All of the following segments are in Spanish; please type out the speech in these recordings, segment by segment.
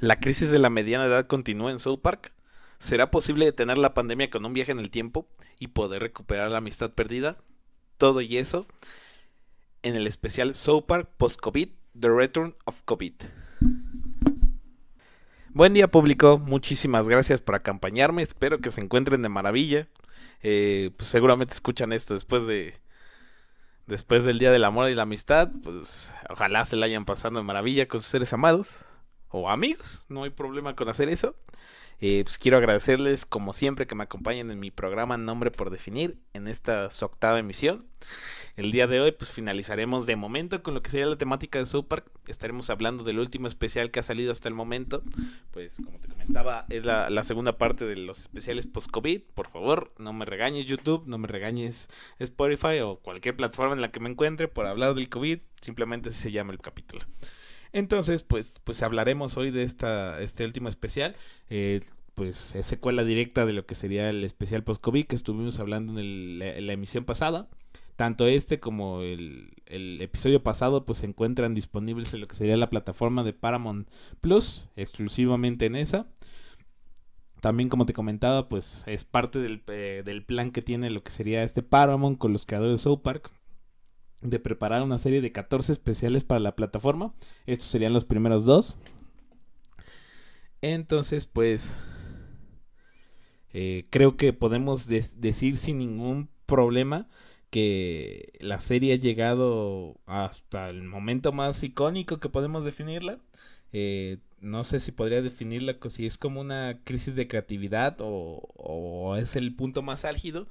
¿La crisis de la mediana edad continúa en South Park? ¿Será posible detener la pandemia con un viaje en el tiempo y poder recuperar la amistad perdida? Todo y eso en el especial South Park Post-COVID, The Return of COVID. Buen día público, muchísimas gracias por acompañarme, espero que se encuentren de maravilla. Eh, pues seguramente escuchan esto después de después del Día del Amor y la Amistad, pues ojalá se la hayan pasando de maravilla con sus seres amados o amigos, no hay problema con hacer eso. Eh, pues quiero agradecerles como siempre que me acompañen en mi programa Nombre por Definir en esta su octava emisión. El día de hoy pues finalizaremos de momento con lo que sería la temática de South Park. Estaremos hablando del último especial que ha salido hasta el momento. Pues como te comentaba es la, la segunda parte de los especiales post-COVID. Por favor no me regañes YouTube, no me regañes Spotify o cualquier plataforma en la que me encuentre por hablar del COVID. Simplemente así se llama el capítulo. Entonces, pues, pues hablaremos hoy de esta, este último especial. Eh, pues es secuela directa de lo que sería el especial post-COVID que estuvimos hablando en, la, emisión pasada. Tanto este como el, episodio pasado pues se encuentran disponibles en lo que sería la plataforma de Paramount Plus, exclusivamente en esa. También como te comentaba pues es parte del, eh, plan que tiene lo que sería este Paramount con los creadores de South Park de preparar una serie de 14 especiales para la plataforma. Estos serían los primeros dos. Entonces, pues, eh, creo que podemos decir sin ningún problema que la serie ha llegado hasta el momento más icónico que podemos definirla. Eh, no sé si podría definirla si es como una crisis de creatividad o, o es el punto más álgido.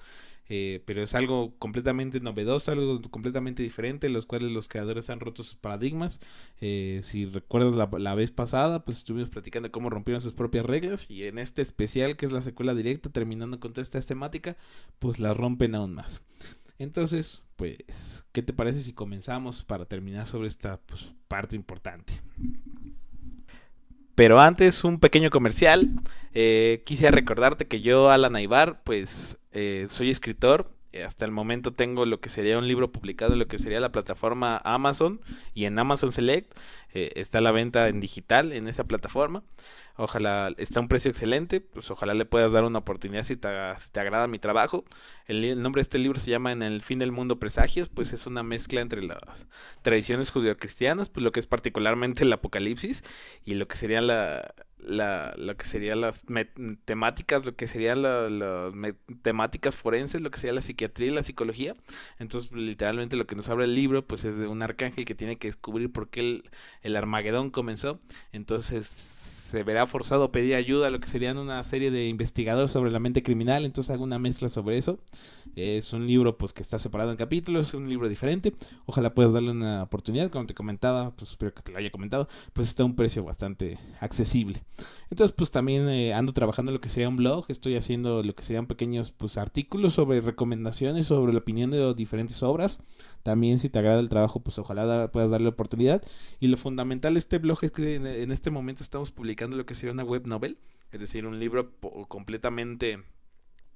Eh, pero es algo completamente novedoso, algo completamente diferente, los cuales los creadores han roto sus paradigmas. Eh, si recuerdas la, vez pasada, pues estuvimos platicando cómo rompieron sus propias reglas y en este especial, que es la secuela directa, terminando con toda esta temática, pues la rompen aún más. Entonces, pues, ¿qué te parece si comenzamos para terminar sobre esta pues, parte importante? Pero antes, un pequeño comercial. Eh, quisiera recordarte que yo, Alan Aibar, pues eh, soy escritor. Eh, hasta el momento tengo lo que sería un libro publicado lo que sería la plataforma Amazon y en Amazon Select. está la venta en digital en esa plataforma. Ojalá está a un precio excelente. Pues ojalá le puedas dar una oportunidad si te, te agrada mi trabajo. El, nombre de este libro se llama En el fin del mundo presagios. Pues es una mezcla entre las tradiciones judio-cristianas, pues lo que es particularmente el apocalipsis y lo que sería la, la, lo que serían las temáticas, lo que serían las temáticas forenses, lo que sería la psiquiatría y la psicología. Entonces, literalmente lo que nos habla el libro, pues es de un arcángel que tiene que descubrir por qué el, el Armagedón comenzó. Entonces, se verá forzado a pedir ayuda a lo que serían una serie de investigadores sobre la mente criminal. Entonces, hago una mezcla sobre eso. Es un libro, pues, que está separado en capítulos, es un libro diferente. Ojalá puedas darle una oportunidad. Como te comentaba, pues espero que te lo haya comentado, pues está a un precio bastante accesible. Entonces, pues también eh, ando trabajando lo que sería un blog, estoy haciendo lo que serían pequeños pues artículos sobre recomendaciones, sobre la opinión de diferentes obras. También si te agrada el trabajo, pues ojalá puedas darle oportunidad. Y lo fundamental de este blog es que en, este momento estamos publicando lo que sería una web novel, es decir, un libro completamente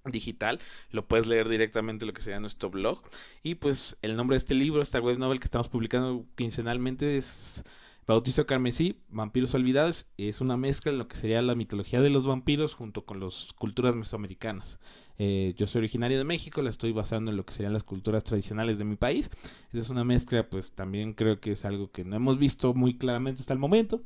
digital, lo puedes leer directamente lo que sería nuestro blog y pues el nombre de este libro, esta web novel que estamos publicando quincenalmente es Bautizo Carmesí, Vampiros Olvidados, es una mezcla en lo que sería la mitología de los vampiros junto con las culturas mesoamericanas. Eh, yo soy originario de México, la estoy basando en lo que serían las culturas tradicionales de mi país. Es una mezcla, pues también creo que es algo que no hemos visto muy claramente hasta el momento.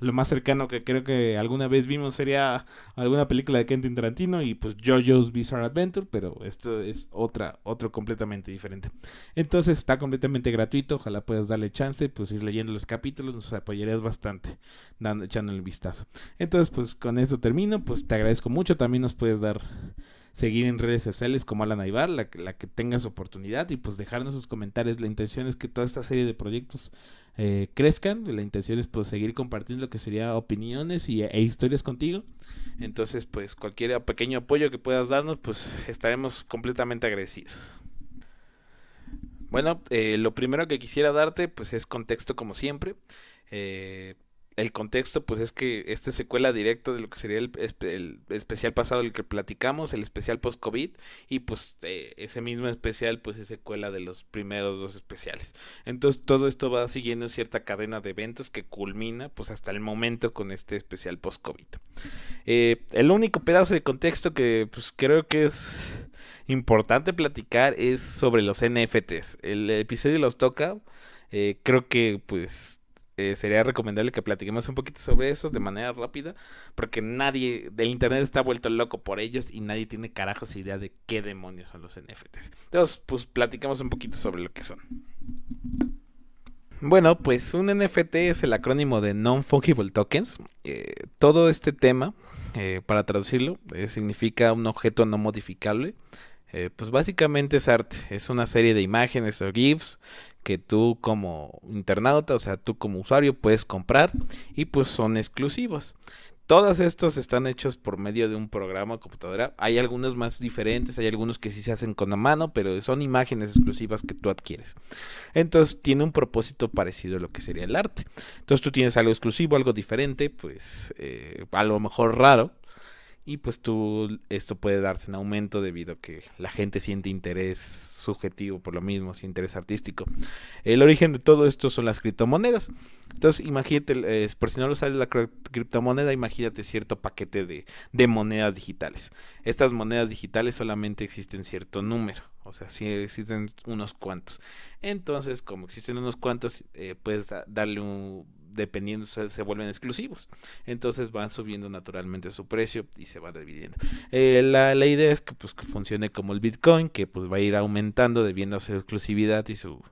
Lo más cercano que creo que alguna vez vimos sería alguna película de Quentin Tarantino y pues JoJo's Bizarre Adventure, pero esto es otra, otro completamente diferente. Entonces está completamente gratuito, ojalá puedas darle chance, pues ir leyendo los capítulos, nos apoyarías bastante dando, echándole el vistazo. Entonces pues con esto termino, pues te agradezco mucho, también nos puedes dar seguir en redes sociales como Alan Aibar, la, la que tengas oportunidad y pues dejarnos sus comentarios. La intención es que toda esta serie de proyectos eh, crezcan. La intención es pues seguir compartiendo lo que sería opiniones y, e historias contigo. Entonces pues cualquier pequeño apoyo que puedas darnos pues estaremos completamente agradecidos. Bueno, eh, lo primero que quisiera darte pues es contexto como siempre. Eh, el contexto, pues es que esta secuela directa de lo que sería el, especial pasado, el que platicamos, el especial post-COVID, y pues eh, ese mismo especial, pues es secuela de los primeros dos especiales. Entonces todo esto va siguiendo cierta cadena de eventos que culmina, pues hasta el momento con este especial post-COVID. Eh, el único pedazo de contexto que pues creo que es importante platicar es sobre los NFTs. El episodio los toca. Eh, creo que pues eh, sería recomendable que platiquemos un poquito sobre eso de manera rápida, porque nadie del internet está vuelto loco por ellos y nadie tiene carajos idea de qué demonios son los NFTs. Entonces, pues platicamos un poquito sobre lo que son. Bueno, pues un NFT es el acrónimo de Non-Fungible Tokens. Eh, todo este tema, eh, para traducirlo, significa un objeto no modificable. Pues básicamente es arte, es una serie de imágenes o GIFs que tú como internauta, o sea, tú como usuario puedes comprar y pues son exclusivos. Todos estos están hechos por medio de un programa de computadora. Hay algunos más diferentes, hay algunos que sí se hacen con la mano, pero son imágenes exclusivas que tú adquieres. Entonces tiene un propósito parecido a lo que sería el arte. Entonces tú tienes algo exclusivo, algo diferente, pues eh, a lo mejor raro, y pues tú esto puede darse en aumento debido a que la gente siente interés subjetivo por lo mismo, interés artístico. El origen de todo esto son las criptomonedas. Entonces, imagínate, por si no lo sabes la criptomoneda, imagínate cierto paquete de, de, monedas digitales. Estas monedas digitales solamente existen cierto número, o sea, sí existen unos cuantos. Entonces, como existen unos cuantos, eh, puedes darle un dependiendo se, vuelven exclusivos. Entonces van subiendo naturalmente su precio y se va dividiendo. Eh, la, idea es que pues que funcione como el Bitcoin, que pues va a ir aumentando debiendo a su exclusividad y su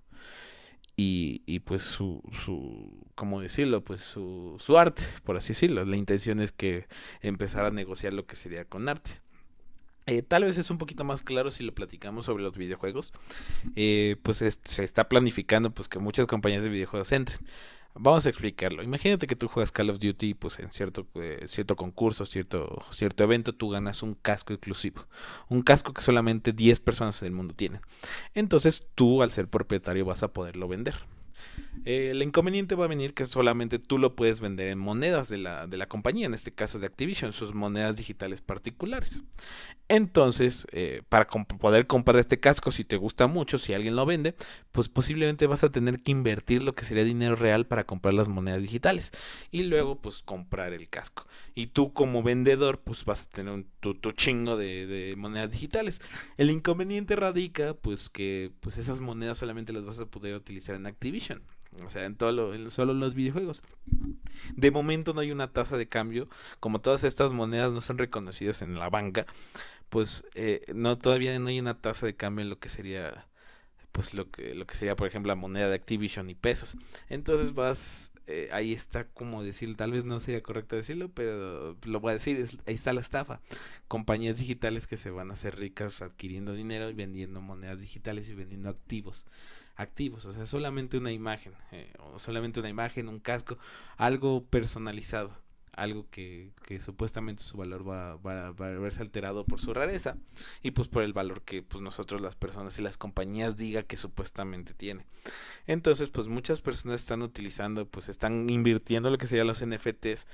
y, y pues su, su ¿cómo decirlo? Pues su, su arte, por así decirlo. La intención es que empezar a negociar lo que sería con arte. Eh, tal vez es un poquito más claro si lo platicamos sobre los videojuegos. Eh, pues se está planificando pues que muchas compañías de videojuegos entren. Vamos a explicarlo. Imagínate que tú juegas Call of Duty, pues en cierto, eh, cierto concurso, cierto, cierto evento, tú ganas un casco exclusivo. Un casco que solamente 10 personas en el mundo tienen. Entonces tú, al ser propietario, vas a poderlo vender. Eh, el inconveniente va a venir que solamente tú lo puedes vender en monedas de la, de la compañía, en este caso de Activision, sus monedas digitales particulares. Entonces, eh, para poder comprar este casco, si te gusta mucho, si alguien lo vende, pues posiblemente vas a tener que invertir lo que sería dinero real para comprar las monedas digitales y luego pues comprar el casco. Y tú como vendedor pues vas a tener un tu, chingo de, de, monedas digitales. El inconveniente radica pues que pues esas monedas solamente las vas a poder utilizar en Activision. O sea, en todo lo, en solo los videojuegos. De momento no hay una tasa de cambio. Como todas estas monedas no son reconocidas en la banca, pues eh, no todavía no hay una tasa de cambio en lo que sería pues lo que lo que sería por ejemplo la moneda de Activision y pesos entonces vas eh, ahí está como decir tal vez no sería correcto decirlo pero lo voy a decir ahí está la estafa compañías digitales que se van a hacer ricas adquiriendo dinero y vendiendo monedas digitales y vendiendo activos activos, o sea, solamente una imagen, eh, o solamente una imagen, un casco, algo personalizado, algo que, que supuestamente su valor va, va, va, a verse alterado por su rareza y pues por el valor que pues nosotros las personas y las compañías diga que supuestamente tiene. Entonces pues muchas personas están utilizando, pues están invirtiendo lo que serían los NFTs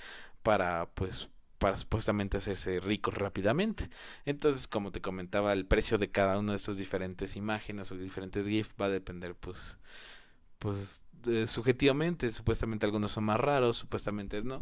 para pues para supuestamente hacerse ricos rápidamente. Entonces, como te comentaba, el precio de cada una de estas diferentes imágenes o diferentes GIF va a depender, pues, pues, subjetivamente. Supuestamente algunos son más raros, supuestamente no.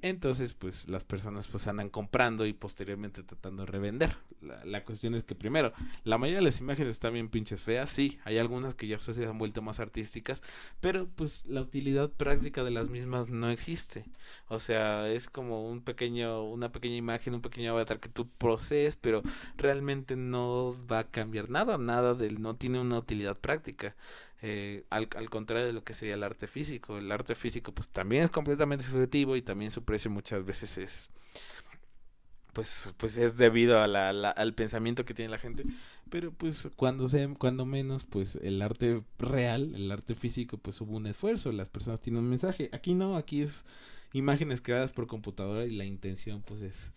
Entonces, pues las personas pues andan comprando y posteriormente tratando de revender. La, cuestión es que primero, la mayoría de las imágenes están bien pinches feas, sí, hay algunas que ya se han vuelto más artísticas, pero pues la utilidad práctica de las mismas no existe. O sea, es como un pequeño, una pequeña imagen, un pequeño avatar que tú procedes, pero realmente no va a cambiar nada, nada del, no tiene una utilidad práctica. Eh, al, al, contrario de lo que sería el arte físico. El arte físico pues también es completamente subjetivo y también su precio muchas veces es pues pues es debido a la, al pensamiento que tiene la gente. Pero pues cuando sea cuando menos pues el arte real el arte físico pues hubo un esfuerzo. Las personas tienen un mensaje. Aquí no aquí es imágenes creadas por computadora y la intención pues es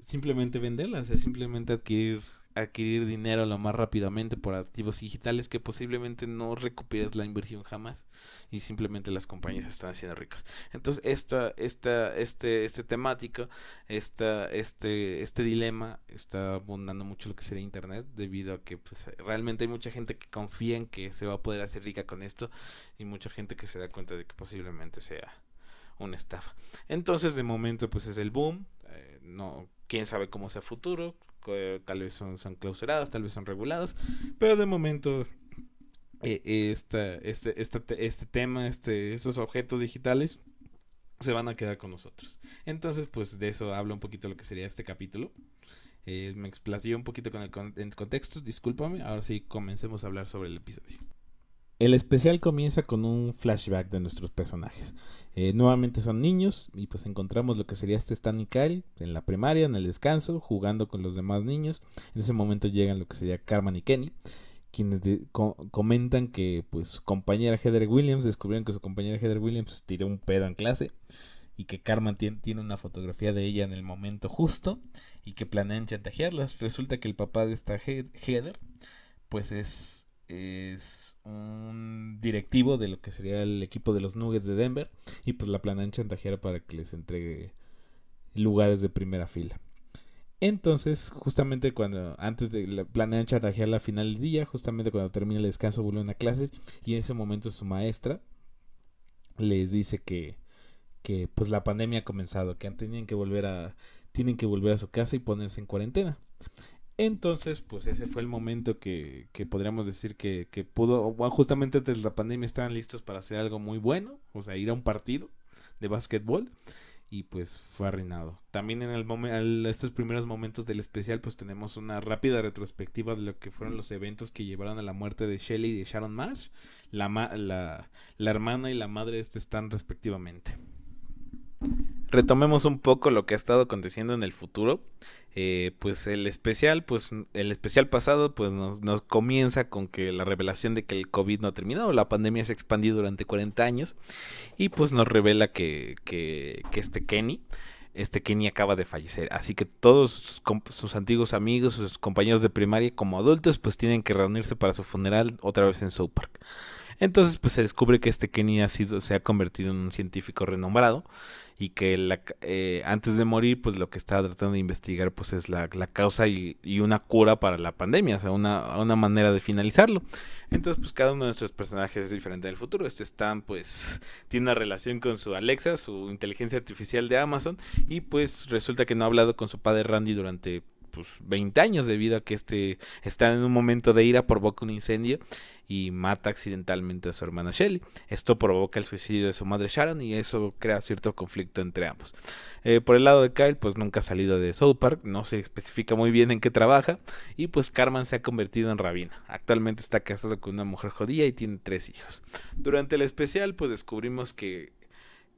simplemente venderlas es simplemente adquirir adquirir dinero lo más rápidamente por activos digitales que posiblemente no recuperes la inversión jamás y simplemente las compañías están haciendo ricas. Entonces, esta, esta, este, este temático, esta, este, este dilema está abundando mucho lo que sería internet debido a que pues, realmente hay mucha gente que confía en que se va a poder hacer rica con esto y mucha gente que se da cuenta de que posiblemente sea una estafa. Entonces, de momento, pues es el boom. Eh, no, quién sabe cómo sea futuro tal vez son, son clausuradas, tal vez son reguladas, pero de momento eh, este, este, este tema, este, estos objetos digitales se van a quedar con nosotros. Entonces, pues de eso habla un poquito lo que sería este capítulo. Eh, me explayé un poquito con el, con el contexto, discúlpame. Ahora sí, comencemos a hablar sobre el episodio. El especial comienza con un flashback de nuestros personajes. Eh, nuevamente son niños y pues encontramos lo que sería este Stan y Kyle en la primaria, en el descanso, jugando con los demás niños. En ese momento llegan lo que sería Carmen y Kenny, quienes comentan que pues su compañera Heather Williams, descubrieron que su compañera Heather Williams tiró un pedo en clase y que Carmen tiene una fotografía de ella en el momento justo y que planean chantajearlas. Resulta que el papá de esta Heather pues es es un directivo de lo que sería el equipo de los Nuggets de Denver y pues la planean chantajear para que les entregue lugares de primera fila. Entonces, justamente cuando antes de la planean chantajear la final del día, justamente cuando termina el descanso vuelven a clases y en ese momento su maestra les dice que que pues la pandemia ha comenzado, que tienen que volver a tienen que volver a su casa y ponerse en cuarentena. Entonces, pues ese fue el momento que, que podríamos decir que, que pudo, justamente antes de la pandemia estaban listos para hacer algo muy bueno, o sea, ir a un partido de básquetbol y pues fue arruinado. También en el momento, estos primeros momentos del especial, pues tenemos una rápida retrospectiva de lo que fueron los eventos que llevaron a la muerte de Shelly y de Sharon Marsh, la, la, la hermana y la madre de este Stan respectivamente. Retomemos un poco lo que ha estado aconteciendo en el futuro. Eh, pues el especial, pues el especial pasado, pues nos, nos, comienza con que la revelación de que el COVID no ha terminado, la pandemia se ha expandido durante 40 años y pues nos revela que, que, que este Kenny, este Kenny acaba de fallecer. Así que todos sus, sus, antiguos amigos, sus compañeros de primaria como adultos, pues tienen que reunirse para su funeral otra vez en South Park. Entonces, pues se descubre que este Kenny ha sido, se ha convertido en un científico renombrado y que la, eh, antes de morir, pues lo que está tratando de investigar, pues es la, la causa y, una cura para la pandemia, o sea, una, una manera de finalizarlo. Entonces, pues cada uno de nuestros personajes es diferente en el futuro. Este Stan, pues, tiene una relación con su Alexa, su inteligencia artificial de Amazon, y pues resulta que no ha hablado con su padre Randy durante pues 20 años debido a que este está en un momento de ira, provoca un incendio y mata accidentalmente a su hermana Shelly. Esto provoca el suicidio de su madre Sharon y eso crea cierto conflicto entre ambos. Eh, por el lado de Kyle, pues nunca ha salido de South Park, no se especifica muy bien en qué trabaja y pues Carmen se ha convertido en rabina. Actualmente está casado con una mujer judía y tiene tres hijos. Durante el especial, pues descubrimos que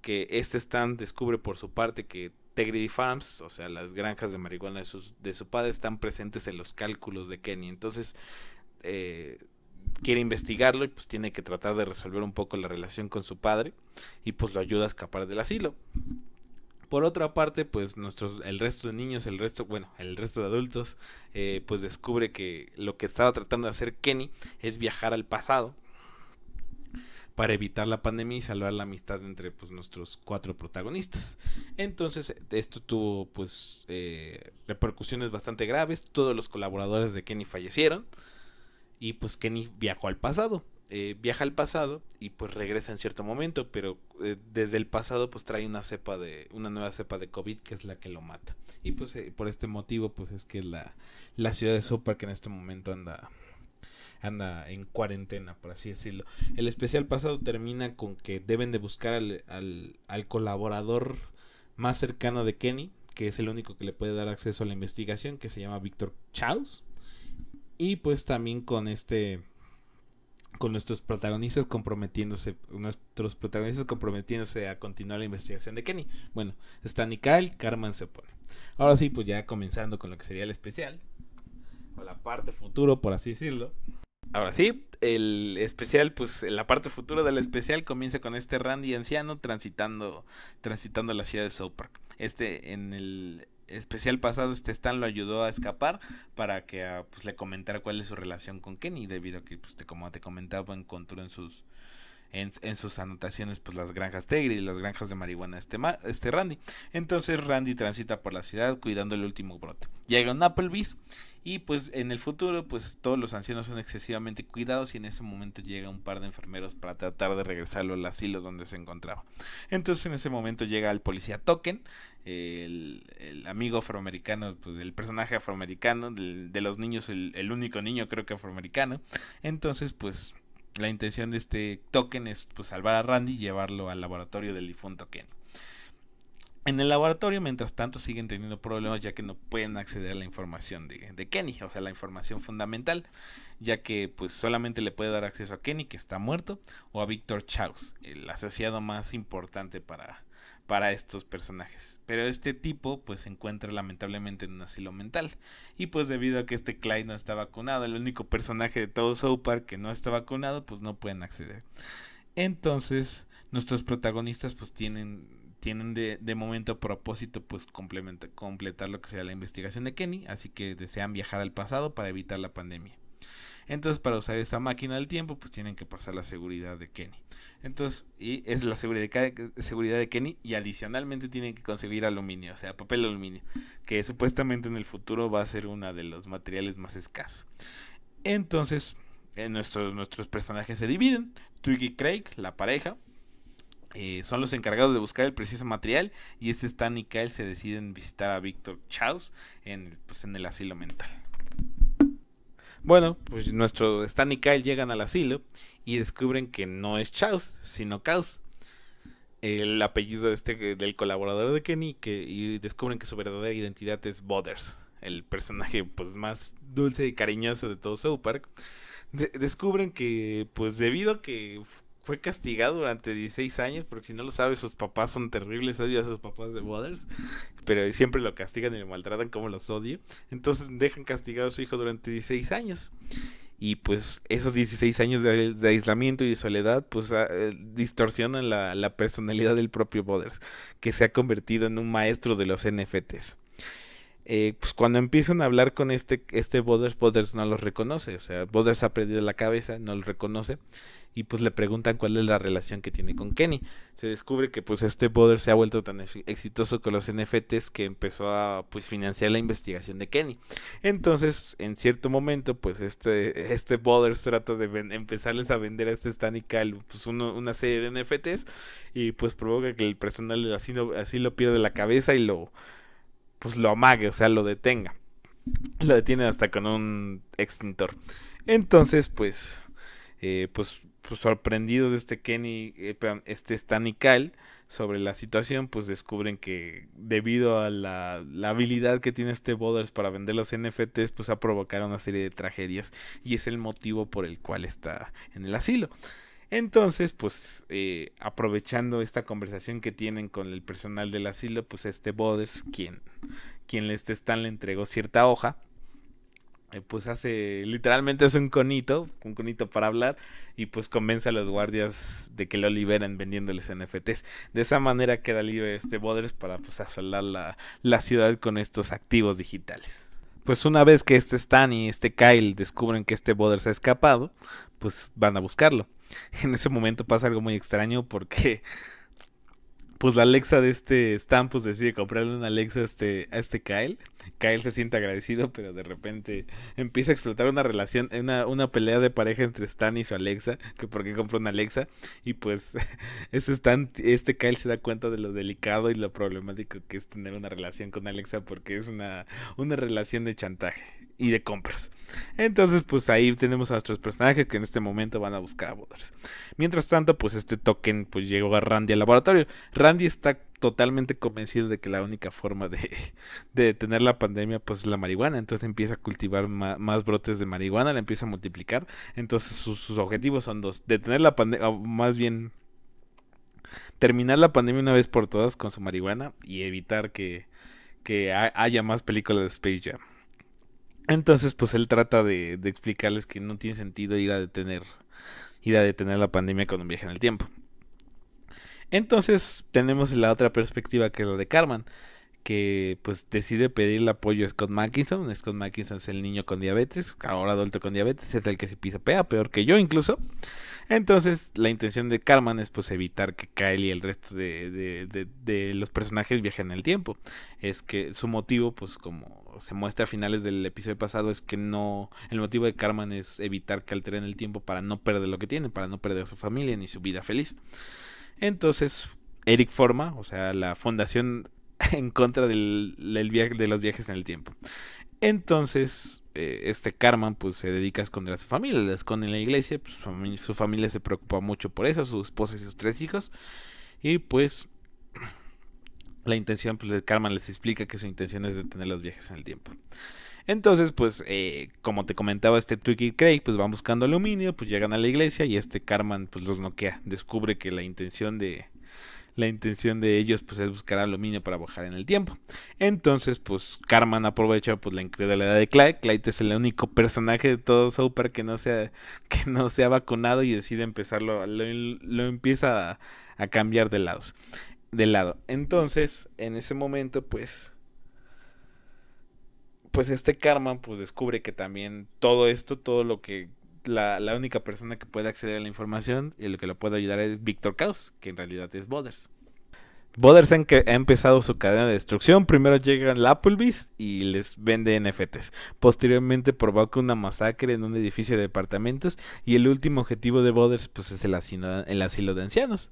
que este stand descubre por su parte que Tegrity Farms, o sea, las granjas de marihuana de, sus, de su padre, están presentes en los cálculos de Kenny. Entonces, eh, quiere investigarlo y pues tiene que tratar de resolver un poco la relación con su padre y pues lo ayuda a escapar del asilo. Por otra parte, pues nuestros, el resto de niños, el resto, bueno, el resto de adultos, eh, pues descubre que lo que estaba tratando de hacer Kenny es viajar al pasado para evitar la pandemia y salvar la amistad entre pues, nuestros cuatro protagonistas. Entonces esto tuvo pues eh, repercusiones bastante graves, todos los colaboradores de Kenny fallecieron y pues Kenny viajó al pasado. Eh, viaja al pasado y pues regresa en cierto momento, pero eh, desde el pasado pues trae una cepa de una nueva cepa de COVID que es la que lo mata. Y pues por este motivo pues es que la, la ciudad de Super que en este momento anda anda en cuarentena, por así decirlo. El especial pasado termina con que deben de buscar al, al, colaborador más cercano de Kenny, que es el único que le puede dar acceso a la investigación, que se llama Víctor Chaus. Y pues también con este con nuestros protagonistas comprometiéndose, nuestros protagonistas comprometiéndose a continuar la investigación de Kenny. Bueno, está Nicole, Carmen se opone. Ahora sí, pues ya comenzando con lo que sería el especial, o la parte futuro, por así decirlo. Ahora sí, el especial, pues la parte futura del especial comienza con este Randy anciano transitando, transitando la ciudad de South Park. Este en el especial pasado este Stan lo ayudó a escapar para que ah, pues, le comentara cuál es su relación con Kenny debido a que pues como te comentaba encontró en sus en, sus anotaciones pues las granjas Tegri y las granjas de marihuana este, este Randy. Entonces Randy transita por la ciudad cuidando el último brote. Llega un Applebee's y pues en el futuro pues todos los ancianos son excesivamente cuidados y en ese momento llega un par de enfermeros para tratar de regresarlo al asilo donde se encontraba. Entonces en ese momento llega el policía Token, el, amigo afroamericano, pues el personaje afroamericano, de los niños, el, el único niño creo que afroamericano. Entonces pues la intención de este token es pues, salvar a Randy y llevarlo al laboratorio del difunto Kenny. En el laboratorio, mientras tanto, siguen teniendo problemas ya que no pueden acceder a la información de, Kenny, o sea, la información fundamental, ya que pues solamente le puede dar acceso a Kenny, que está muerto, o a Victor Chaus, el asociado más importante para, para estos personajes. Pero este tipo pues se encuentra lamentablemente en un asilo mental. Y pues debido a que este Clyde no está vacunado, el único personaje de todo South Park que no está vacunado, pues no pueden acceder. Entonces, nuestros protagonistas pues tienen tienen de, de momento propósito pues completar lo que sea la investigación de Kenny, así que desean viajar al pasado para evitar la pandemia. Entonces, para usar esa máquina del tiempo, pues tienen que pasar la seguridad de Kenny. Entonces, y es la seguridad de, seguridad de Kenny y adicionalmente tienen que conseguir aluminio, o sea, papel aluminio, que supuestamente en el futuro va a ser uno de los materiales más escasos. Entonces, eh, nuestros, nuestros personajes se dividen. Twiggy y Craig, la pareja, eh, son los encargados de buscar el preciso material y ese Stan y Kyle se deciden visitar a Victor Chaus en, pues, en el asilo mental. Bueno, pues nuestro Stan y Kyle llegan al asilo y descubren que no es Chaos, sino Caos. El apellido de este, del colaborador de Kenny que, y descubren que su verdadera identidad es Bothers, el personaje pues más dulce y cariñoso de todo South Park. descubren que pues debido a que fue castigado durante 16 años, porque si no lo sabes, sus papás son terribles, odio a sus papás de Waters, pero siempre lo castigan y lo maltratan como los odio. Entonces dejan castigado a su hijo durante 16 años. Y pues esos 16 años de, aislamiento y de soledad, pues ah, eh, distorsionan la, la, personalidad del propio Waters, que se ha convertido en un maestro de los NFTs. Eh, pues cuando empiezan a hablar con este, este Boders, Boders no los reconoce, o sea, Boders ha perdido la cabeza, no lo reconoce, y pues le preguntan cuál es la relación que tiene con Kenny. Se descubre que pues este Boders se ha vuelto tan exitoso con los NFTs que empezó a pues financiar la investigación de Kenny. Entonces, en cierto momento, pues este, este Boders trata de empezarles a vender a este Stan y Kyle pues una serie de NFTs, y pues provoca que el personal así, así lo pierde la cabeza y lo pues lo amague, o sea, lo detenga. Lo detienen hasta con un extintor. Entonces, pues, eh, pues, pues, sorprendidos de este Kenny, eh, este Stan y Kyle sobre la situación, pues descubren que debido a la, la, habilidad que tiene este Boders para vender los NFTs, pues ha provocado una serie de tragedias y es el motivo por el cual está en el asilo. Entonces, pues eh, aprovechando esta conversación que tienen con el personal del asilo, pues este Boders, quien, quien este Stan le entregó cierta hoja, eh, pues hace, literalmente hace un conito, un conito para hablar, y pues convence a los guardias de que lo liberen vendiéndoles NFTs. De esa manera queda libre este Boders para pues asolar la, la ciudad con estos activos digitales. Pues una vez que este Stan y este Kyle descubren que este Boders ha escapado, pues van a buscarlo. En ese momento pasa algo muy extraño porque pues la Alexa de este Stan pues decide comprarle una Alexa a este, a este Kyle. Kyle se siente agradecido, pero de repente empieza a explotar una relación, una, una pelea de pareja entre Stan y su Alexa, que porque compró una Alexa. Y pues este Stan, este Kyle se da cuenta de lo delicado y lo problemático que es tener una relación con Alexa porque es una, una relación de chantaje y de compras. Entonces, pues ahí tenemos a nuestros personajes que en este momento van a buscar a Boders. Mientras tanto, pues este token pues llegó a Randy al laboratorio. Randy está totalmente convencido de que la única forma de, de detener la pandemia pues es la marihuana. Entonces empieza a cultivar más, brotes de marihuana, la empieza a multiplicar. Entonces sus, objetivos son dos. Detener la pandemia, más bien terminar la pandemia una vez por todas con su marihuana y evitar que, que haya más películas de Space Jam. Entonces, pues él trata de, explicarles que no tiene sentido ir a detener ir a detener la pandemia con un viaje en el tiempo. Entonces tenemos la otra perspectiva que es la de Carmen, que pues decide pedir el apoyo a Scott Mackinson. Scott Mackinson es el niño con diabetes, ahora adulto con diabetes, es el que se pisapea, peor que yo incluso. Entonces la intención de Carmen es pues evitar que Kyle y el resto de, de, los personajes viajen en el tiempo. Es que su motivo pues como se muestra a finales del episodio pasado es que no, el motivo de Carmen es evitar que alteren el tiempo para no perder lo que tiene, para no perder su familia ni su vida feliz. Entonces Eric forma, o sea, la fundación en contra del, viaje, de los viajes en el tiempo. Entonces, eh, este Carman pues se dedica a esconder a su familia, la esconde en la iglesia, pues, su, familia, se preocupa mucho por eso, su esposa y sus tres hijos. Y pues la intención, pues el Carman les explica que su intención es detener los viajes en el tiempo. Entonces, pues, eh, como te comentaba, este Twiggy Craig, pues van buscando aluminio, pues llegan a la iglesia y este Carman, pues los noquea. Descubre que la intención de, la intención de ellos pues es buscar aluminio para bajar en el tiempo. Entonces pues Carman aprovecha pues la incredulidad de Clyde. Clyde es el único personaje de todo Super que no se ha, que no se ha vacunado y decide empezarlo, lo, empieza a, cambiar de lados. De lado. Entonces, en ese momento pues pues este Carman pues descubre que también todo esto, todo lo que la, única persona que puede acceder a la información y lo que lo puede ayudar es Victor Caos, que en realidad es Boders. Boders ha empezado su cadena de destrucción. Primero llegan la Applebee's y les vende NFTs. Posteriormente provoca una masacre en un edificio de departamentos. Y el último objetivo de Boders pues, es el el asilo de ancianos.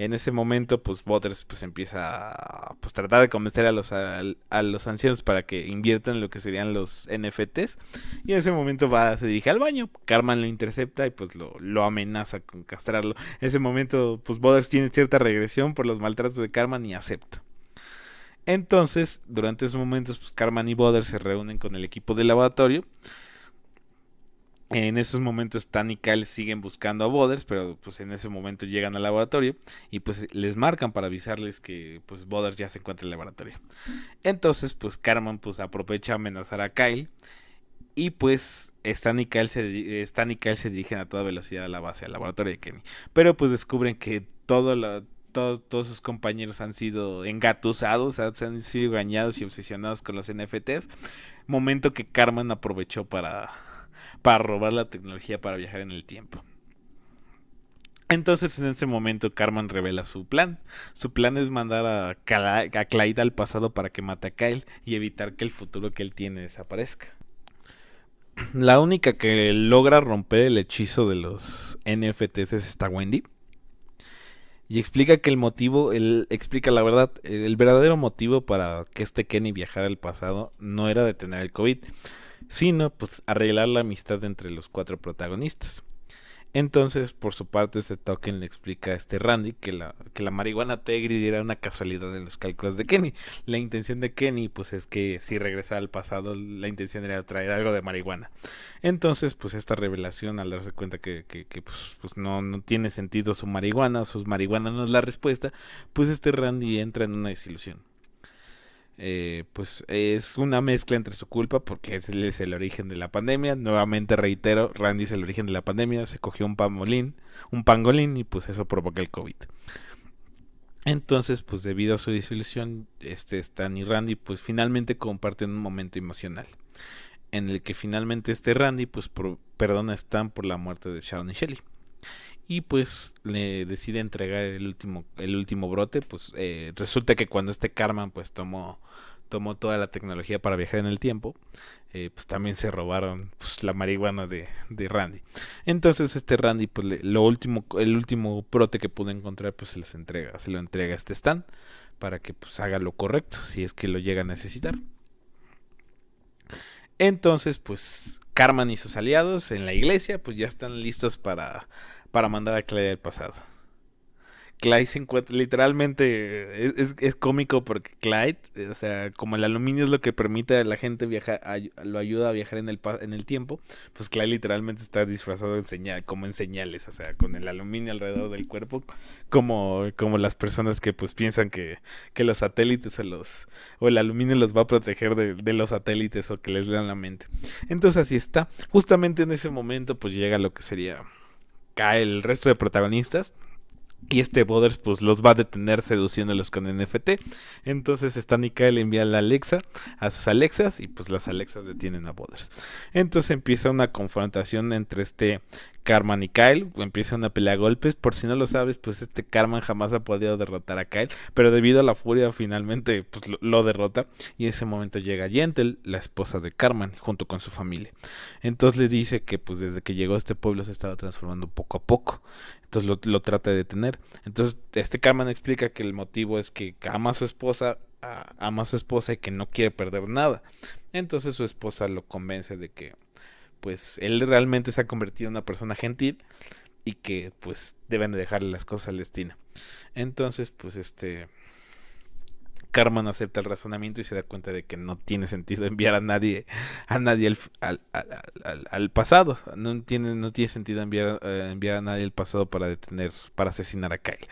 En ese momento, pues Waters pues empieza a pues, tratar de convencer a los, a, los ancianos para que inviertan en lo que serían los NFTs. Y en ese momento va, se dirige al baño. Carmen lo intercepta y pues lo, lo amenaza con castrarlo. En ese momento, pues Waters tiene cierta regresión por los maltratos de Carmen y acepta. Entonces, durante esos momentos, pues Carmen y Boder se reúnen con el equipo de laboratorio en esos momentos Stan y Kyle siguen buscando a Boders, pero pues en ese momento llegan al laboratorio y pues les marcan para avisarles que pues Boders ya se encuentra en el laboratorio. Entonces pues Carmen pues aprovecha a amenazar a Kyle y pues Stan y, Kyle se, Stan y Kyle se dirigen a toda velocidad a la base, al laboratorio de Kenny. Pero pues descubren que todo todos, todos sus compañeros han sido engatusados, han sido engañados y obsesionados con los NFTs. Momento que Carmen aprovechó para para robar la tecnología para viajar en el tiempo. Entonces en ese momento Carmen revela su plan. Su plan es mandar a, a Clyde al pasado para que mate a Kyle y evitar que el futuro que él tiene desaparezca. La única que logra romper el hechizo de los NFTs es Wendy. Y explica que el motivo, él explica la verdad, el verdadero motivo para que este Kenny viajara al pasado no era detener el COVID, sino pues arreglar la amistad entre los cuatro protagonistas. Entonces, por su parte, este token le explica a este Randy que la, que la marihuana Tegrid era una casualidad en los cálculos de Kenny. La intención de Kenny, pues es que si regresara al pasado, la intención era traer algo de marihuana. Entonces, pues esta revelación, al darse cuenta que, que, pues, pues, no, no tiene sentido su marihuana, sus marihuana no es la respuesta, pues este Randy entra en una desilusión. Eh, pues es una mezcla entre su culpa porque es, el origen de la pandemia. Nuevamente reitero, Randy es el origen de la pandemia. Se cogió un pangolín, un pangolín y pues eso provoca el COVID. Entonces, pues debido a su disolución, este Stan y Randy pues finalmente comparten un momento emocional en el que finalmente este Randy pues perdona a Stan por la muerte de Sharon y Shelly y pues le decide entregar el último el último brote pues eh, resulta que cuando este Carman pues tomó tomó toda la tecnología para viajar en el tiempo eh, pues también se robaron pues, la marihuana de, de, Randy. Entonces este Randy pues lo último el último brote que pudo encontrar pues se entrega se lo entrega a este Stan para que pues haga lo correcto si es que lo llega a necesitar. Entonces pues Carman y sus aliados en la iglesia pues ya están listos para para mandar a Clyde al pasado. Clyde se encuentra, literalmente, es, cómico porque Clyde, eh, o sea, como el aluminio es lo que permite a la gente viajar, lo ayuda a viajar en el, en el tiempo, pues Clyde literalmente está disfrazado en señal, como en señales, o sea, con el aluminio alrededor del cuerpo, como, como las personas que pues piensan que, que los satélites o los, o el aluminio los va a proteger de, de los satélites o que les lean la mente. Entonces así está. Justamente en ese momento pues llega lo que sería el resto de protagonistas. Y este Boders pues los va a detener seduciéndolos con NFT. Entonces Stan y Kyle envían la Alexa a sus Alexas y pues las Alexas detienen a Boders. Entonces empieza una confrontación entre este Carman y Kyle. Empieza una pelea a golpes. Por si no lo sabes, pues este Carman jamás ha podido derrotar a Kyle. Pero debido a la furia finalmente pues lo, derrota. Y en ese momento llega Gentle, la esposa de Carman, junto con su familia. Entonces le dice que pues desde que llegó a este pueblo se estaba transformando poco a poco. Entonces lo, trata de detener. Entonces este Carman explica que el motivo es que ama a su esposa, ama a su esposa y que no quiere perder nada. Entonces su esposa lo convence de que pues él realmente se ha convertido en una persona gentil y que pues deben de dejarle las cosas al destino. Entonces pues este Carmen acepta el razonamiento y se da cuenta de que no tiene sentido enviar a nadie a nadie al, al, pasado. No tiene, no tiene sentido enviar, eh, enviar a nadie al pasado para detener, para asesinar a Kyle.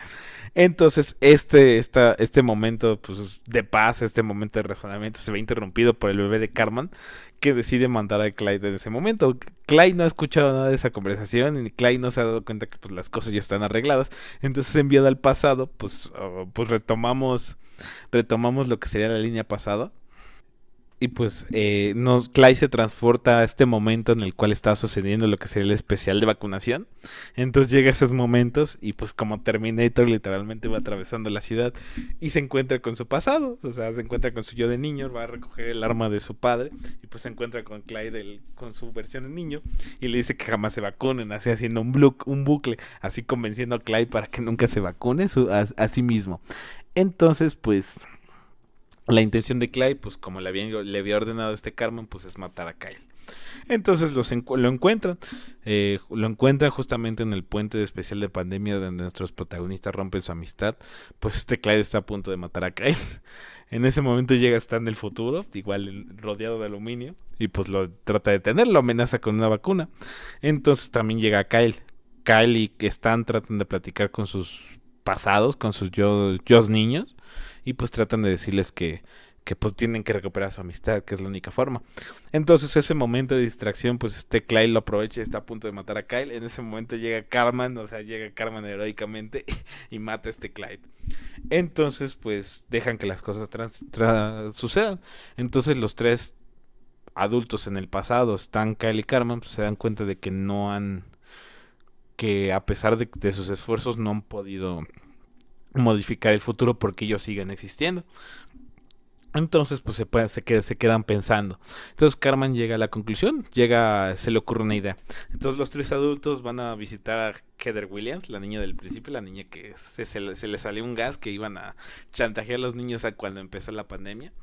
Entonces, este, esta, este momento pues, de paz, este momento de razonamiento se ve interrumpido por el bebé de Carmen, que decide mandar a Clyde en ese momento. Clyde no ha escuchado nada de esa conversación y Clyde no se ha dado cuenta que pues, las cosas ya están arregladas. Entonces, enviado al pasado, pues, oh, pues retomamos, retomamos lo que sería la línea pasada y pues eh, nos, Clay se transporta a este momento en el cual está sucediendo lo que sería el especial de vacunación. Entonces llega a esos momentos y pues como Terminator literalmente va atravesando la ciudad y se encuentra con su pasado. O sea, se encuentra con su yo de niño, va a recoger el arma de su padre y pues se encuentra con Clay con su versión de niño y le dice que jamás se vacunen, así haciendo un, un bucle, así convenciendo a Clay para que nunca se vacune a sí mismo. Entonces pues la intención de Clay, pues como le había, le había ordenado este Carmen, pues es matar a Kyle. Entonces los lo encuentran, eh, lo encuentran justamente en el puente de especial de pandemia donde nuestros protagonistas rompen su amistad. Pues este Clyde está a punto de matar a Kyle. En ese momento llega Stan del futuro, igual rodeado de aluminio, y pues lo trata de detener, lo amenaza con una vacuna. Entonces también llega Kyle. Kyle y Stan tratan de platicar con sus pasados, con sus yo, yo niños y pues tratan de decirles que, que pues tienen que recuperar su amistad, que es la única forma. Entonces ese momento de distracción, pues este Clyde lo aprovecha y está a punto de matar a Kyle. En ese momento llega Carmen, o sea, llega Carmen heroicamente y mata a este Clyde. Entonces pues dejan que las cosas sucedan. Entonces los tres adultos en el pasado, Stan, Kyle y Carmen, pues, se dan cuenta de que no han, que a pesar de, de sus esfuerzos no han podido modificar el futuro porque ellos siguen existiendo. Entonces, pues se, se, se, quedan pensando. Entonces, Carmen llega a la conclusión, llega, se le ocurre una idea. Entonces, los tres adultos van a visitar a Heather Williams, la niña del principio, la niña que se, se, le salió un gas que iban a chantajear a los niños cuando empezó la pandemia.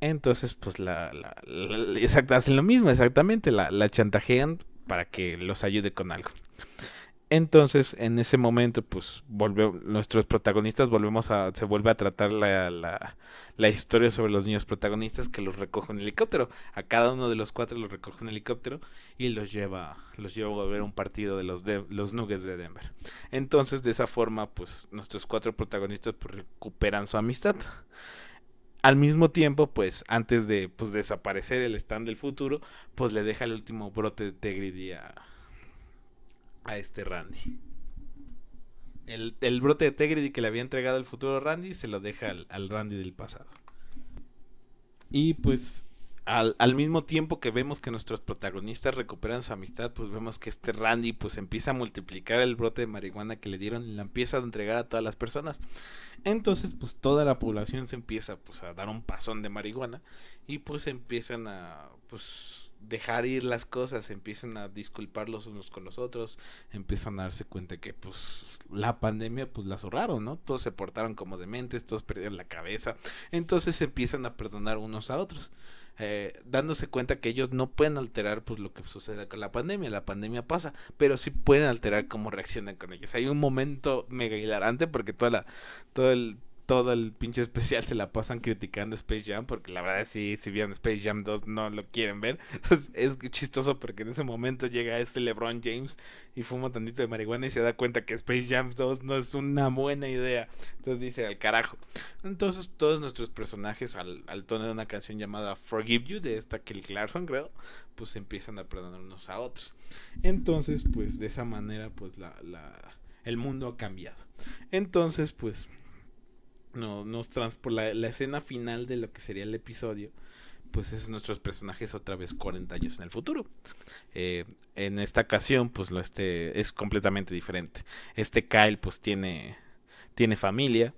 Entonces, pues la, hacen lo mismo, exactamente, la chantajean para que los ayude con algo. Entonces, en ese momento, pues, nuestros protagonistas volvemos a, se vuelve a tratar la, la, historia sobre los niños protagonistas que los recoge en helicóptero. A cada uno de los cuatro los recoge en helicóptero y los lleva, los lleva a ver un partido de los, de, los Nuggets de Denver. Entonces, de esa forma, pues, nuestros cuatro protagonistas pues, recuperan su amistad. Al mismo tiempo, pues, antes de pues, desaparecer el stand del futuro, pues le deja el último brote de Tegrity a a este Randy. El, brote de Tegrity que le había entregado el futuro Randy se lo deja al, Randy del pasado. Y pues al, al, mismo tiempo que vemos que nuestros protagonistas recuperan su amistad, pues vemos que este Randy pues empieza a multiplicar el brote de marihuana que le dieron y la empieza a entregar a todas las personas. Entonces pues toda la población se empieza pues a dar un pasón de marihuana y pues empiezan a pues dejar ir las cosas, empiezan a disculpar los unos con los otros, empiezan a darse cuenta que pues la pandemia pues la zurraron, ¿no? Todos se portaron como dementes, todos perdieron la cabeza, entonces empiezan a perdonar unos a otros. Eh, dándose cuenta que ellos no pueden alterar pues lo que sucede con la pandemia, la pandemia pasa, pero sí pueden alterar cómo reaccionan con ellos. Hay un momento mega hilarante porque toda la, todo el todo el pinche especial se la pasan criticando Space Jam, porque la verdad si, si vieron Space Jam 2 no lo quieren ver. Es chistoso porque en ese momento llega este LeBron James y fuma tantito de marihuana y se da cuenta que Space Jam 2 no es una buena idea. Entonces dice al carajo. Entonces todos nuestros personajes al, al tono de una canción llamada Forgive You de esta Kelly Clarkson creo, pues empiezan a perdonar unos a otros. Entonces pues de esa manera pues la... la el mundo ha cambiado. Entonces, pues, no, nos la, la escena final de lo que sería el episodio pues es nuestros personajes otra vez 40 años en el futuro. Eh, en esta ocasión, pues lo este es completamente diferente. Este Kyle, pues tiene, tiene familia.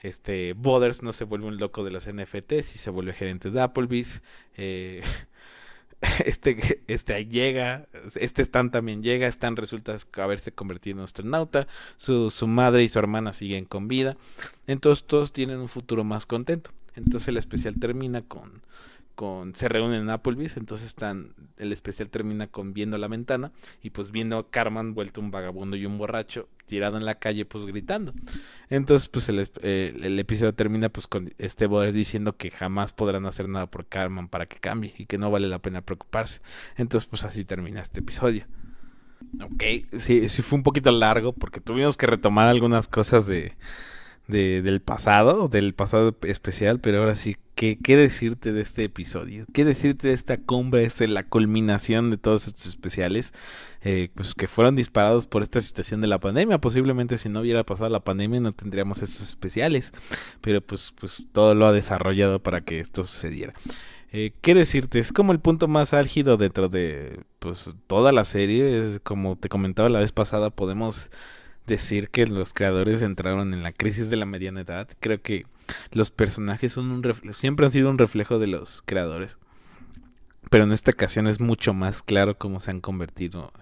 Este Boders no se vuelve un loco de los NFTs y se vuelve gerente de Applebee's. Eh, este, este llega, este Stan también llega, Stan resulta haberse convertido en astronauta, su, su madre y su hermana siguen con vida, entonces todos tienen un futuro más contento. Entonces el especial termina con, se reúnen en Applebee's, entonces están, el especial termina con viendo la ventana y pues viendo a Carmen vuelto un vagabundo y un borracho tirado en la calle pues gritando. Entonces pues el, el episodio termina pues con este Boder diciendo que jamás podrán hacer nada por Carmen para que cambie y que no vale la pena preocuparse. Entonces pues así termina este episodio. Ok, sí, sí fue un poquito largo porque tuvimos que retomar algunas cosas de del pasado, del pasado especial, pero ahora sí, ¿qué, ¿qué, decirte de este episodio? ¿Qué decirte de esta cumbre? Es la culminación de todos estos especiales, eh, pues que fueron disparados por esta situación de la pandemia. Posiblemente si no hubiera pasado la pandemia no tendríamos estos especiales, pero pues, pues todo lo ha desarrollado para que esto sucediera. Eh, ¿Qué decirte? Es como el punto más álgido dentro de pues toda la serie. Es como te comentaba la vez pasada, podemos decir que los creadores entraron en la crisis de la mediana edad. Creo que los personajes son un siempre han sido un reflejo de los creadores. Pero en esta ocasión es mucho más claro cómo se han convertido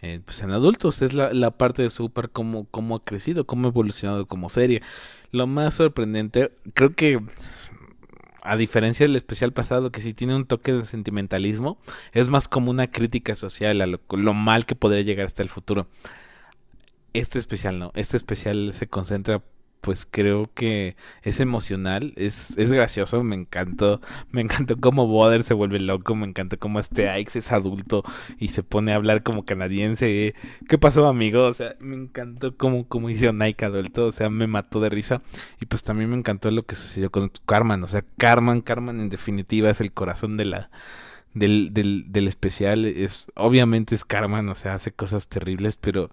en, pues en adultos. Es la, parte de Super, cómo, cómo ha crecido, cómo ha evolucionado como serie. Lo más sorprendente, creo que a diferencia del especial pasado, que sí tiene un toque de sentimentalismo, es más como una crítica social a lo, lo mal que podría llegar hasta el futuro. Este especial no, este especial se concentra pues creo que es emocional, es, es gracioso, me encantó, me encantó cómo Boder se vuelve loco, me encantó cómo este Ike es adulto y se pone a hablar como canadiense, ¿qué pasó amigo? O sea, me encantó cómo, cómo hizo Nike adulto, o sea, me mató de risa y pues también me encantó lo que sucedió con Carmen, o sea, Carmen, Carmen en definitiva es el corazón de la... Del, del, del especial es obviamente es Carmen, o sea, hace cosas terribles, pero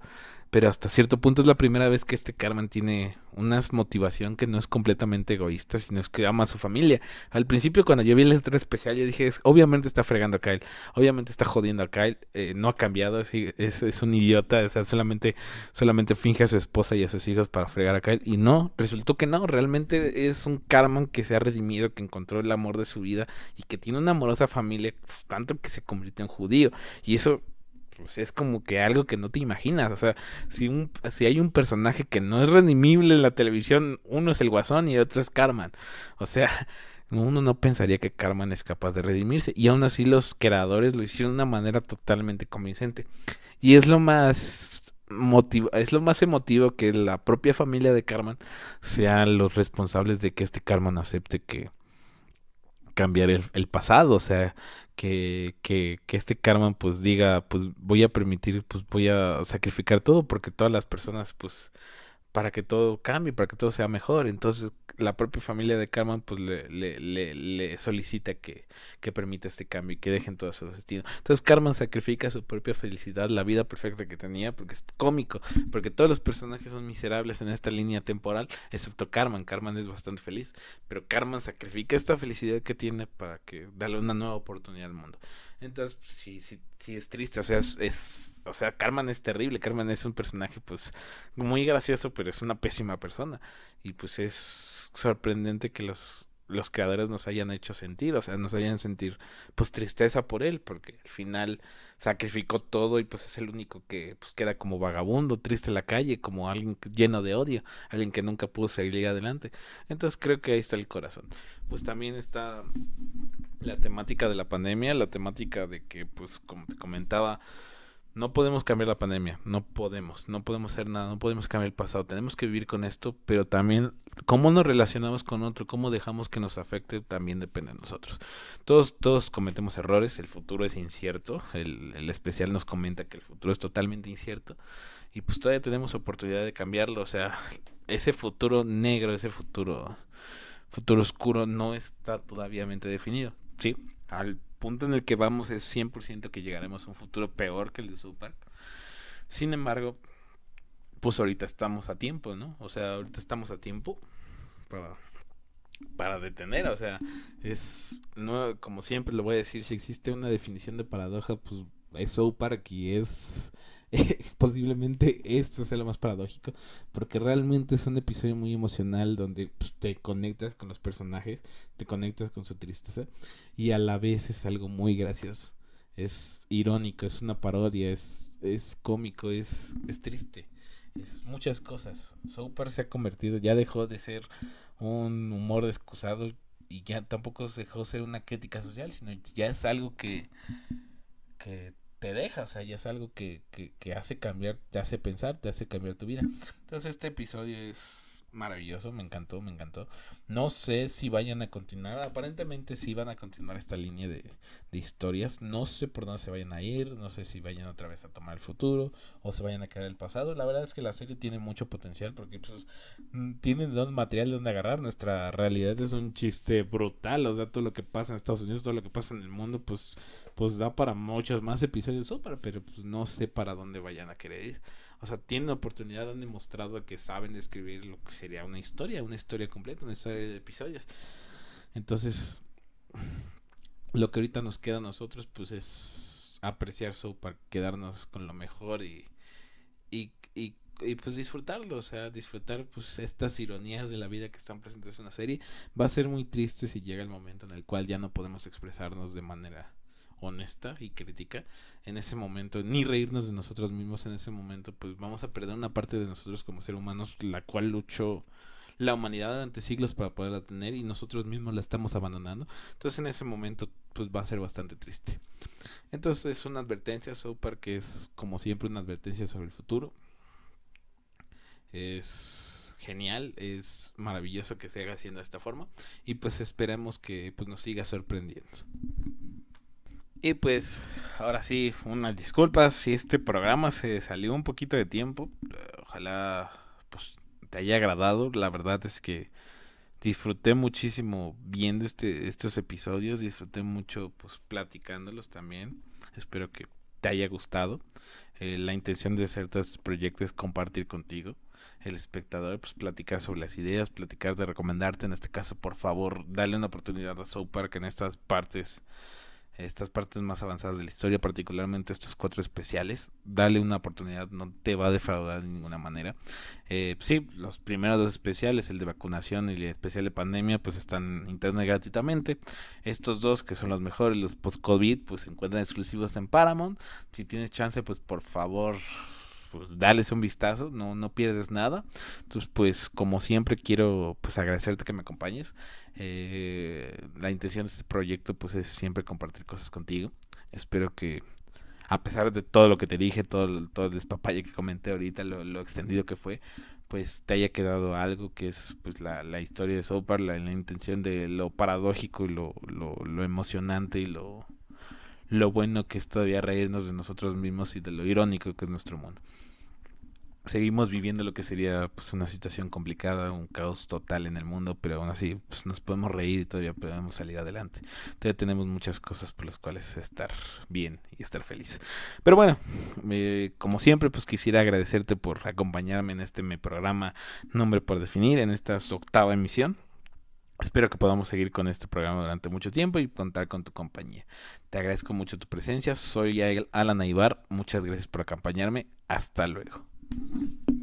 pero hasta cierto punto es la primera vez que este Carmen tiene una motivación que no es completamente egoísta, sino es que ama a su familia. Al principio cuando yo vi el estrés especial, yo dije, obviamente está fregando a Kyle, obviamente está jodiendo a Kyle, eh, no ha cambiado, es, es, un idiota, o sea, solamente, solamente finge a su esposa y a sus hijos para fregar a Kyle. Y no, resultó que no, realmente es un Carmen que se ha redimido, que encontró el amor de su vida y que tiene una amorosa familia, pues, tanto que se convirtió en judío. Y eso pues es como que algo que no te imaginas. O sea, si, un, si hay un personaje que no es redimible en la televisión, uno es el Guasón y otro es Carmen. O sea, uno no pensaría que Carmen es capaz de redimirse. Y aún así los creadores lo hicieron de una manera totalmente convincente. Y es lo más es lo más emotivo que la propia familia de Carmen sean los responsables de que este Carmen acepte que cambiar el, el pasado. O sea, que, que, que este karma pues diga, pues voy a permitir, pues voy a sacrificar todo porque todas las personas pues para que todo cambie, para que todo sea mejor. Entonces la propia familia de Carmen pues le, le, le, solicita que, que, permita este cambio y que dejen todo su destino. Entonces Carmen sacrifica su propia felicidad, la vida perfecta que tenía, porque es cómico, porque todos los personajes son miserables en esta línea temporal, excepto Carmen. Carmen es bastante feliz, pero Carmen sacrifica esta felicidad que tiene para que darle una nueva oportunidad al mundo. Entonces, pues, sí, sí, sí es triste, o sea, es, o sea, Carmen es terrible, Carmen es un personaje pues muy gracioso, pero es una pésima persona. Y pues es sorprendente que los los creadores nos hayan hecho sentir, o sea, nos hayan sentir pues tristeza por él, porque al final sacrificó todo y pues es el único que pues queda como vagabundo, triste en la calle, como alguien lleno de odio, alguien que nunca pudo seguir adelante. Entonces creo que ahí está el corazón. Pues también está la temática de la pandemia, la temática de que pues como te comentaba, no podemos cambiar la pandemia, no podemos, no podemos hacer nada, no podemos cambiar el pasado, tenemos que vivir con esto, pero también cómo nos relacionamos con otro, cómo dejamos que nos afecte, también depende de nosotros. Todos, todos cometemos errores, el futuro es incierto, el, especial nos comenta que el futuro es totalmente incierto y pues todavía tenemos oportunidad de cambiarlo, o sea, ese futuro negro, ese futuro, futuro oscuro no está todavía definido, ¿sí? Punto en el que vamos es 100% que llegaremos a un futuro peor que el de Super. Sin embargo, pues ahorita estamos a tiempo, ¿no? O sea, ahorita estamos a tiempo para, para detener, o sea, es, no, como siempre lo voy a decir, si existe una definición de paradoja, pues es South Park y es posiblemente esto sea lo más paradójico, porque realmente es un episodio muy emocional donde pues, te conectas con los personajes, te conectas con su tristeza y a la vez es algo muy gracioso. Es irónico, es una parodia, es, es cómico, es, es triste, es muchas cosas. Super se ha convertido, ya dejó de ser un humor excusado y ya tampoco dejó de ser una crítica social, sino ya es algo que, que te deja, o sea, ya es algo que, que, hace cambiar, te hace pensar, te hace cambiar tu vida. Entonces este episodio es maravilloso, me encantó, me encantó. No sé si vayan a continuar, aparentemente sí van a continuar esta línea de, de, historias. No sé por dónde se vayan a ir, no sé si vayan otra vez a tomar el futuro o se vayan a quedar el pasado. La verdad es que la serie tiene mucho potencial porque pues, tiene un material de donde agarrar. Nuestra realidad es un chiste brutal, o sea, todo lo que pasa en Estados Unidos, todo lo que pasa en el mundo, pues, pues da para muchos más episodios super, pero pues no sé para dónde vayan a querer ir. O sea, tienen oportunidad, han demostrado que saben escribir lo que sería una historia, una historia completa, una historia de episodios. Entonces, lo que ahorita nos queda a nosotros, pues es apreciar su para quedarnos con lo mejor y, y, y, y, pues disfrutarlo, o sea, disfrutar pues estas ironías de la vida que están presentes en la serie. Va a ser muy triste si llega el momento en el cual ya no podemos expresarnos de manera honesta y crítica en ese momento, ni reírnos de nosotros mismos en ese momento, pues vamos a perder una parte de nosotros como seres humanos, la cual luchó la humanidad durante siglos para poderla tener y nosotros mismos la estamos abandonando. Entonces en ese momento pues va a ser bastante triste. Entonces es una advertencia, Super, que es como siempre una advertencia sobre el futuro. Es genial, es maravilloso que se haga haciendo de esta forma y pues esperemos que pues nos siga sorprendiendo. Y pues, ahora sí, unas disculpas si este programa se salió un poquito de tiempo. Ojalá pues, te haya agradado. La verdad es que disfruté muchísimo viendo este, estos episodios. Disfruté mucho pues platicándolos también. Espero que te haya gustado. Eh, la intención de hacer todo este proyecto es compartir contigo el espectador, pues platicar sobre las ideas, platicar de recomendarte, en este caso, por favor, dale una oportunidad a South Park en estas partes estas partes más avanzadas de la historia, particularmente estos cuatro especiales. Dale una oportunidad, no te va a defraudar de ninguna manera. Eh, sí, los primeros dos especiales, el de vacunación y el especial de pandemia, pues están internet gratuitamente. Estos dos, que son los mejores, los post-COVID, pues se encuentran exclusivos en Paramount. Si tienes chance, pues por favor pues dales un vistazo, no, no pierdes nada. Entonces, pues como siempre quiero pues agradecerte que me acompañes. Eh, la intención de este proyecto pues es siempre compartir cosas contigo. Espero que a pesar de todo lo que te dije, todo, todo el despapalle que comenté ahorita, lo, extendido que fue, pues te haya quedado algo que es pues la, la historia de Sopar, la, la intención de lo paradójico y lo, lo, lo emocionante y lo, lo bueno que es todavía reírnos de nosotros mismos y de lo irónico que es nuestro mundo seguimos viviendo lo que sería pues una situación complicada, un caos total en el mundo, pero aún así pues, nos podemos reír y todavía podemos salir adelante. Todavía tenemos muchas cosas por las cuales estar bien y estar feliz. Pero bueno, eh, como siempre pues quisiera agradecerte por acompañarme en este mi programa Nombre por Definir, en esta octava emisión. Espero que podamos seguir con este programa durante mucho tiempo y contar con tu compañía. Te agradezco mucho tu presencia. Soy Alan Aibar. Muchas gracias por acompañarme. Hasta luego. Thank you.